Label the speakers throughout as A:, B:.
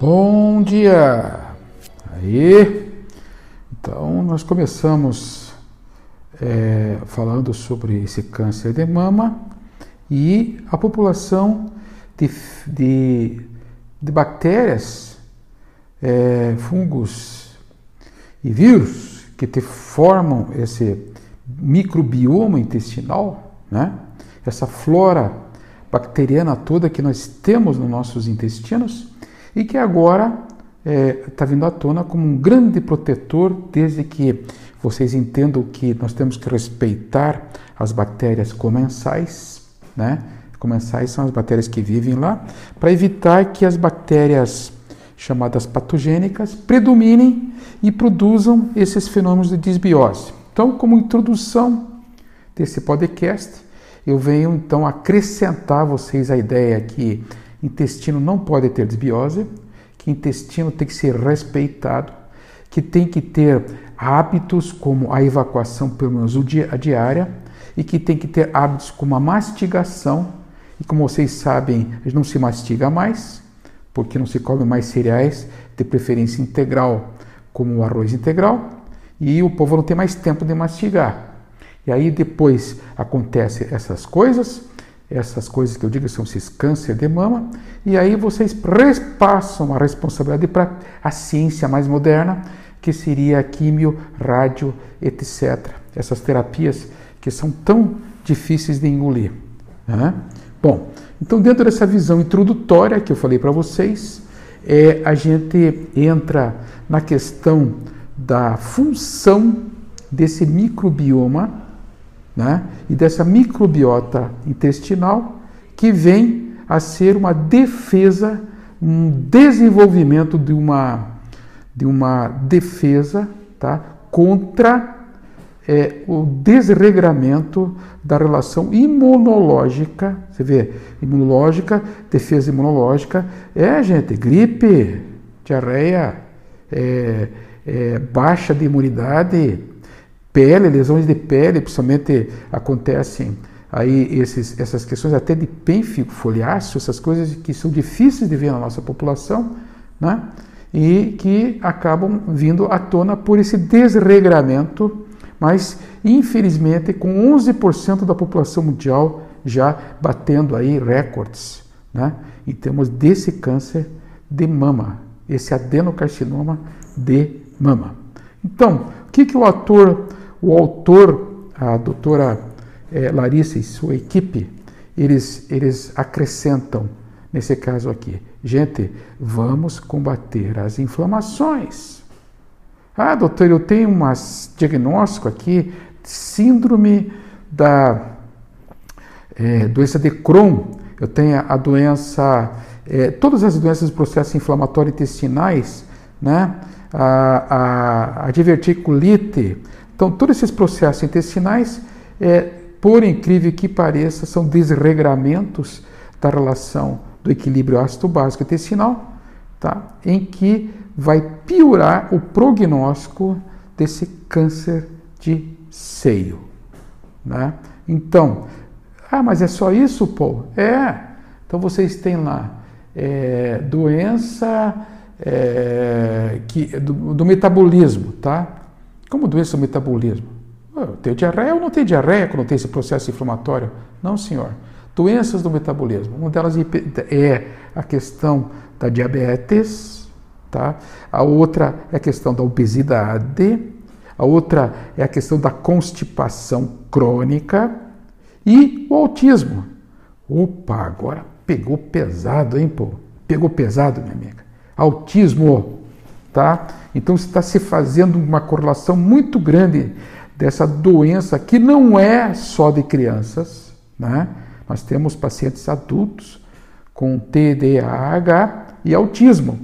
A: Bom dia! Aí, então nós começamos é, falando sobre esse câncer de mama e a população de, de, de bactérias, é, fungos e vírus que te formam esse microbioma intestinal, né? essa flora bacteriana toda que nós temos nos nossos intestinos e que agora está é, tá vindo à tona como um grande protetor, desde que vocês entendam que nós temos que respeitar as bactérias comensais, né? Comensais são as bactérias que vivem lá, para evitar que as bactérias chamadas patogênicas predominem e produzam esses fenômenos de desbiose. Então, como introdução desse podcast, eu venho então acrescentar a vocês a ideia que intestino não pode ter desbiose, que intestino tem que ser respeitado, que tem que ter hábitos como a evacuação pelo menos a diária e que tem que ter hábitos como a mastigação. E como vocês sabem, não se mastiga mais, porque não se come mais cereais, de preferência integral, como o arroz integral, e o povo não tem mais tempo de mastigar. E aí depois acontecem essas coisas, essas coisas que eu digo são esses câncer de mama, e aí vocês repassam a responsabilidade para a ciência mais moderna, que seria a químio, rádio, etc. Essas terapias que são tão difíceis de engolir. Né? Bom, então dentro dessa visão introdutória que eu falei para vocês, é, a gente entra na questão da função desse microbioma né? e dessa microbiota intestinal que vem a ser uma defesa, um desenvolvimento de uma, de uma defesa tá? contra é, o desregramento da relação imunológica. Você vê, imunológica, defesa imunológica, é, gente, gripe, diarreia, é, é, baixa de imunidade, pele, lesões de pele, principalmente acontecem aí esses, essas questões até de pênfigo, foliáceo, essas coisas que são difíceis de ver na nossa população, né? E que acabam vindo à tona por esse desregramento, mas infelizmente com 11% da população mundial já batendo aí recordes, né? Em termos desse câncer de mama, esse adenocarcinoma de mama. Então, o que, que o ator o autor, a doutora é, Larissa e sua equipe, eles, eles acrescentam, nesse caso aqui, gente, vamos combater as inflamações. Ah, doutor, eu tenho um diagnóstico aqui, síndrome da é, doença de Crohn, eu tenho a doença, é, todas as doenças do processo inflamatório intestinais, né? a, a, a diverticulite, então, todos esses processos intestinais, é, por incrível que pareça, são desregramentos da relação do equilíbrio ácido básico intestinal, tá? em que vai piorar o prognóstico desse câncer de seio. Né? Então, ah, mas é só isso, Paul? É. Então vocês têm lá é, doença é, que, do, do, metabolismo, tá? Como doença do metabolismo. Eu tenho diarreia ou não tenho diarreia quando tem esse processo inflamatório? Não, senhor. Doenças do metabolismo. Uma delas é a questão da diabetes, tá? a outra é a questão da obesidade, a outra é a questão da constipação crônica e o autismo. Opa, agora pegou pesado, hein, pô? Pegou pesado, minha amiga. Autismo. Tá? Então está se fazendo uma correlação muito grande dessa doença que não é só de crianças. Né? Nós temos pacientes adultos com TDAH e autismo,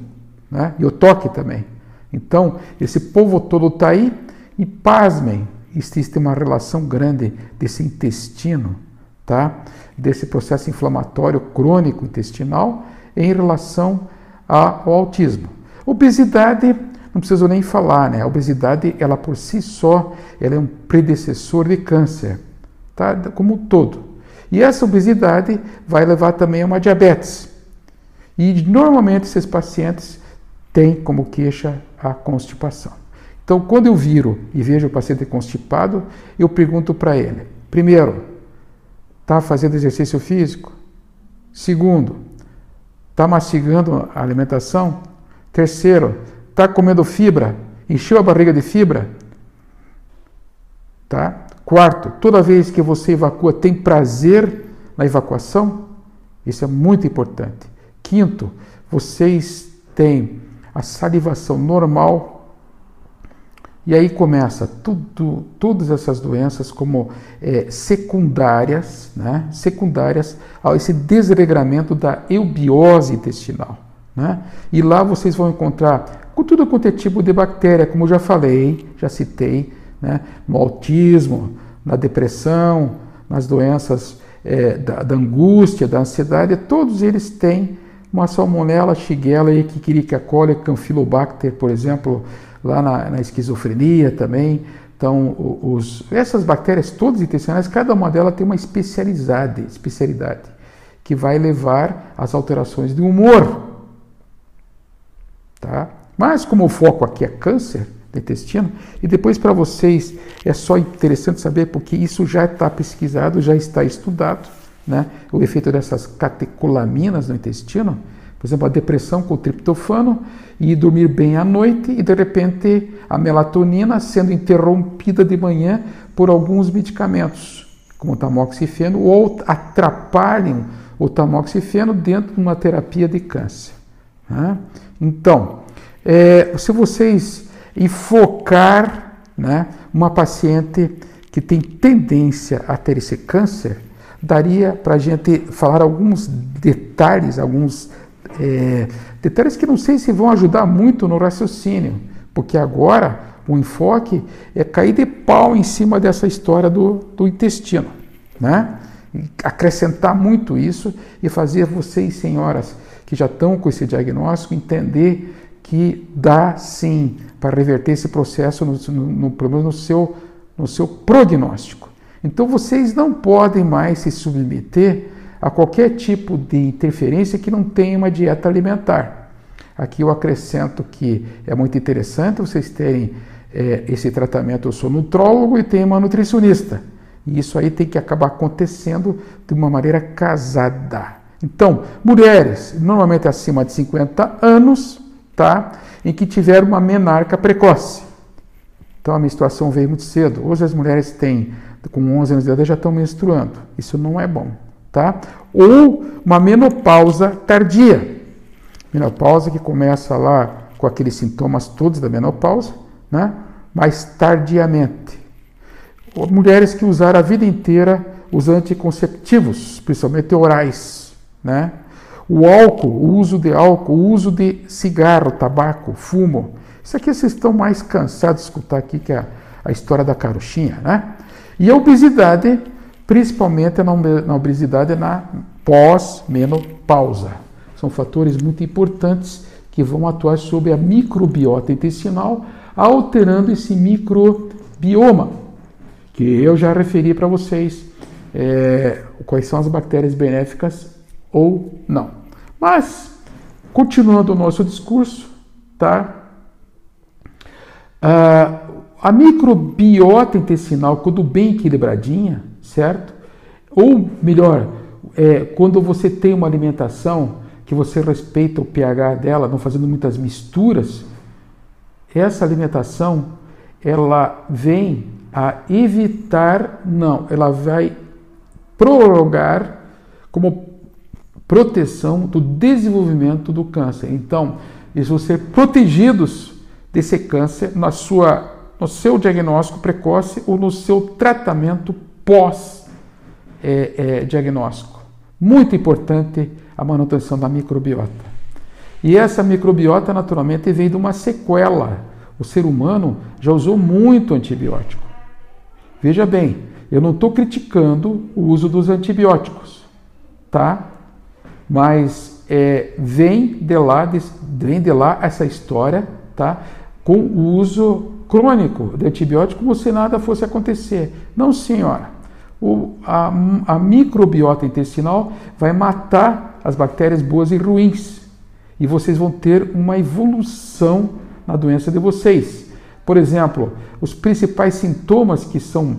A: né? e o toque também. Então, esse povo todo está aí e pasmem, existe uma relação grande desse intestino, tá? desse processo inflamatório crônico intestinal em relação ao autismo. Obesidade, não preciso nem falar, né? A obesidade, ela por si só, ela é um predecessor de câncer, tá? Como um todo. E essa obesidade vai levar também a uma diabetes. E normalmente esses pacientes tem como queixa a constipação. Então, quando eu viro e vejo o paciente constipado, eu pergunto para ele: primeiro, está fazendo exercício físico? Segundo, está mastigando a alimentação? Terceiro, está comendo fibra? Encheu a barriga de fibra? Tá? Quarto, toda vez que você evacua, tem prazer na evacuação? Isso é muito importante. Quinto, vocês têm a salivação normal. E aí começa tudo, todas essas doenças como é, secundárias, né? secundárias a esse desregramento da eubiose intestinal. Né? E lá vocês vão encontrar com tudo quanto é tipo de bactéria, como eu já falei, já citei, né? no autismo, na depressão, nas doenças é, da, da, angústia, da ansiedade, todos eles têm uma salmonella, shigella, equilica coli, campylobacter, por exemplo, lá na, na esquizofrenia também. Então, os, essas bactérias todas intestinais, cada uma delas tem uma especialidade, especialidade que vai levar às alterações de humor. Tá? Mas como o foco aqui é câncer do intestino, e depois para vocês é só interessante saber porque isso já está pesquisado, já está estudado, né? o efeito dessas catecolaminas no intestino, por exemplo, a depressão com o triptofano e dormir bem à noite e de repente a melatonina sendo interrompida de manhã por alguns medicamentos, como o tamoxifeno, ou atrapalham o tamoxifeno dentro de uma terapia de câncer. Né? Então, é, se vocês enfocar né, uma paciente que tem tendência a ter esse câncer, daria para a gente falar alguns detalhes, alguns é, detalhes que não sei se vão ajudar muito no raciocínio, porque agora o enfoque é cair de pau em cima dessa história do, do intestino, né? acrescentar muito isso e fazer vocês, senhoras, que já estão com esse diagnóstico, entender que dá sim para reverter esse processo, no, no, no, no, seu, no seu prognóstico. Então vocês não podem mais se submeter a qualquer tipo de interferência que não tenha uma dieta alimentar. Aqui eu acrescento que é muito interessante vocês terem é, esse tratamento. Eu sou nutrólogo e tenho uma nutricionista. E isso aí tem que acabar acontecendo de uma maneira casada. Então, mulheres, normalmente acima de 50 anos, tá? em que tiveram uma menarca precoce. Então a menstruação veio muito cedo. Hoje as mulheres têm, com 11 anos de idade, já estão menstruando. Isso não é bom. Tá? Ou uma menopausa tardia. Menopausa que começa lá com aqueles sintomas todos da menopausa, né? mas tardiamente. Mulheres que usaram a vida inteira os anticonceptivos, principalmente orais, né? O álcool, o uso de álcool, o uso de cigarro, tabaco, fumo. Isso aqui vocês estão mais cansados de escutar aqui que é a história da carochinha, né? E a obesidade, principalmente na obesidade na pós-menopausa. São fatores muito importantes que vão atuar sobre a microbiota intestinal, alterando esse microbioma, que eu já referi para vocês é, quais são as bactérias benéficas ou não. Mas, continuando o nosso discurso, tá? Ah, a microbiota intestinal, quando bem equilibradinha, certo? Ou melhor, é, quando você tem uma alimentação que você respeita o pH dela, não fazendo muitas misturas, essa alimentação ela vem a evitar, não, ela vai prorrogar como proteção do desenvolvimento do câncer. Então, eles vão ser protegidos desse câncer na sua, no seu diagnóstico precoce ou no seu tratamento pós-diagnóstico. É, é, Muito importante a manutenção da microbiota. E essa microbiota, naturalmente, vem de uma sequela. O ser humano já usou muito antibiótico. Veja bem, eu não estou criticando o uso dos antibióticos, tá? Mas é, vem, de lá, vem de lá essa história tá? com o uso crônico de antibiótico como se nada fosse acontecer. Não, senhora. O, a, a microbiota intestinal vai matar as bactérias boas e ruins. e vocês vão ter uma evolução na doença de vocês. Por exemplo, os principais sintomas que são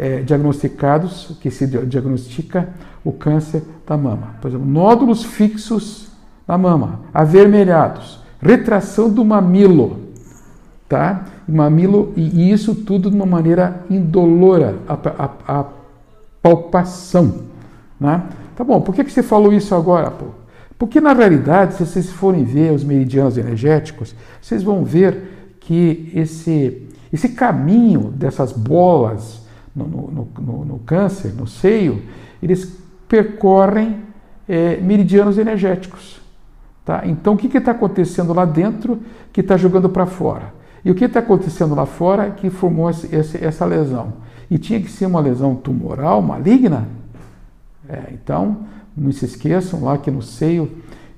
A: pré-diagnosticados, que se diagnostica o câncer da mama. Por exemplo, nódulos fixos na mama, avermelhados, retração do mamilo, tá? mamilo e isso tudo de uma maneira indolora, a, a, a palpação, né? Tá bom, por que, que você falou isso agora, pô? Porque na realidade, se vocês forem ver os meridianos energéticos, vocês vão ver que esse, esse caminho dessas bolas no, no, no, no câncer, no seio, eles percorrem é, meridianos energéticos. Tá? Então, o que está acontecendo lá dentro que está jogando para fora? E o que está acontecendo lá fora que formou esse, essa lesão? E tinha que ser uma lesão tumoral, maligna? É, então, não se esqueçam lá que no seio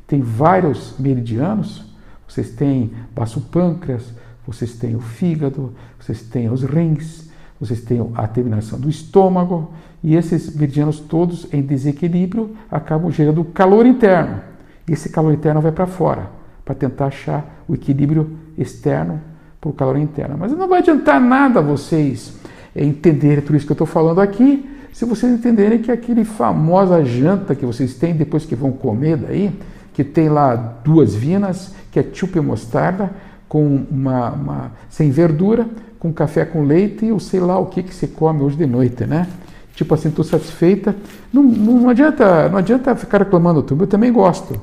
A: tem vários meridianos. Vocês têm baço pâncreas, vocês têm o fígado, vocês têm os rins, vocês têm a terminação do estômago, e esses meridianos todos em desequilíbrio acabam gerando calor interno. Esse calor interno vai para fora, para tentar achar o equilíbrio externo para o calor interno. Mas não vai adiantar nada vocês entenderem tudo isso que eu estou falando aqui, se vocês entenderem que aquele famosa janta que vocês têm depois que vão comer daí, que tem lá duas vinas, ketchup e mostarda, com uma, uma sem verdura, com café com leite e o sei lá o que que você come hoje de noite, né? Tipo assim, estou satisfeita. Não, não, adianta, não adianta ficar reclamando tudo, eu também gosto.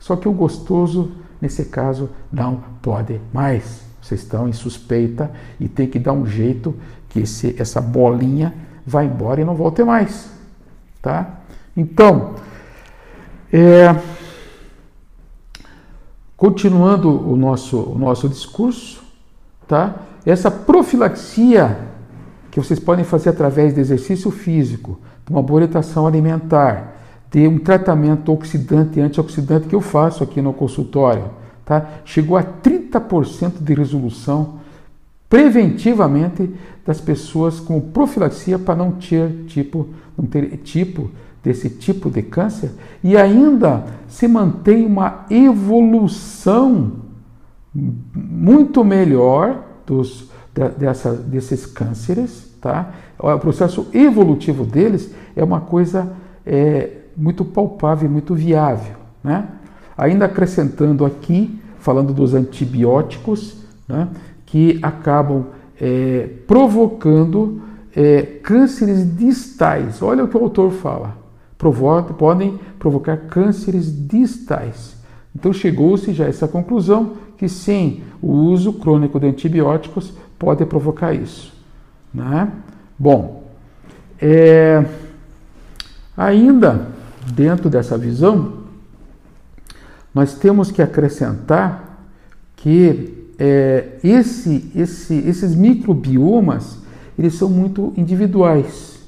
A: Só que o gostoso, nesse caso, não pode mais. Vocês estão em suspeita e tem que dar um jeito que esse, essa bolinha vá embora e não volte mais. Tá? Então, é, continuando o nosso, o nosso discurso, tá? Essa profilaxia que vocês podem fazer através de exercício físico, de uma boa orientação alimentar, de um tratamento oxidante e antioxidante que eu faço aqui no consultório, tá? chegou a 30% de resolução preventivamente das pessoas com profilaxia para não ter tipo, não ter tipo desse tipo de câncer e ainda se mantém uma evolução muito melhor dos, dessa, desses cânceres, tá? O processo evolutivo deles é uma coisa é, muito palpável, muito viável, né? Ainda acrescentando aqui, falando dos antibióticos, né, que acabam é, provocando é, cânceres distais. Olha o que o autor fala. Podem provocar cânceres distais. Então chegou-se já a essa conclusão que sim, o uso crônico de antibióticos pode provocar isso. Né? Bom, é, ainda dentro dessa visão, nós temos que acrescentar que é, esse, esse, esses microbiomas eles são muito individuais.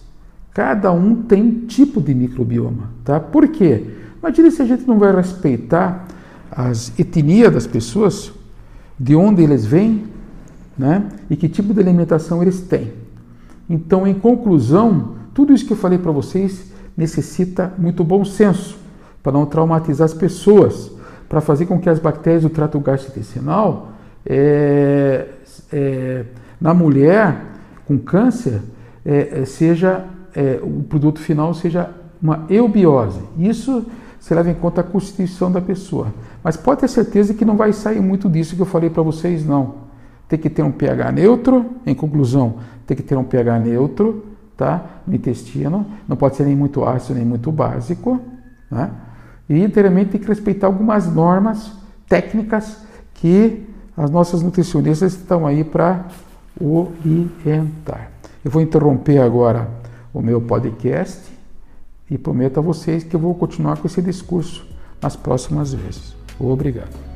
A: Cada um tem um tipo de microbioma, tá? Por quê? Imagina se a gente não vai respeitar as etnias das pessoas, de onde eles vêm, né? E que tipo de alimentação eles têm. Então, em conclusão, tudo isso que eu falei para vocês necessita muito bom senso para não traumatizar as pessoas, para fazer com que as bactérias do trato gastrointestinal, é, é, na mulher com câncer, é, é seja é, o produto final seja uma eubiose. Isso se leva em conta a constituição da pessoa. Mas pode ter certeza que não vai sair muito disso que eu falei para vocês, não. Tem que ter um pH neutro, em conclusão, tem que ter um pH neutro, tá? No intestino, não pode ser nem muito ácido nem muito básico, né? E inteiramente tem que respeitar algumas normas técnicas que as nossas nutricionistas estão aí para orientar. Eu vou interromper agora o meu podcast e prometo a vocês que eu vou continuar com esse discurso nas próximas vezes. Obrigado.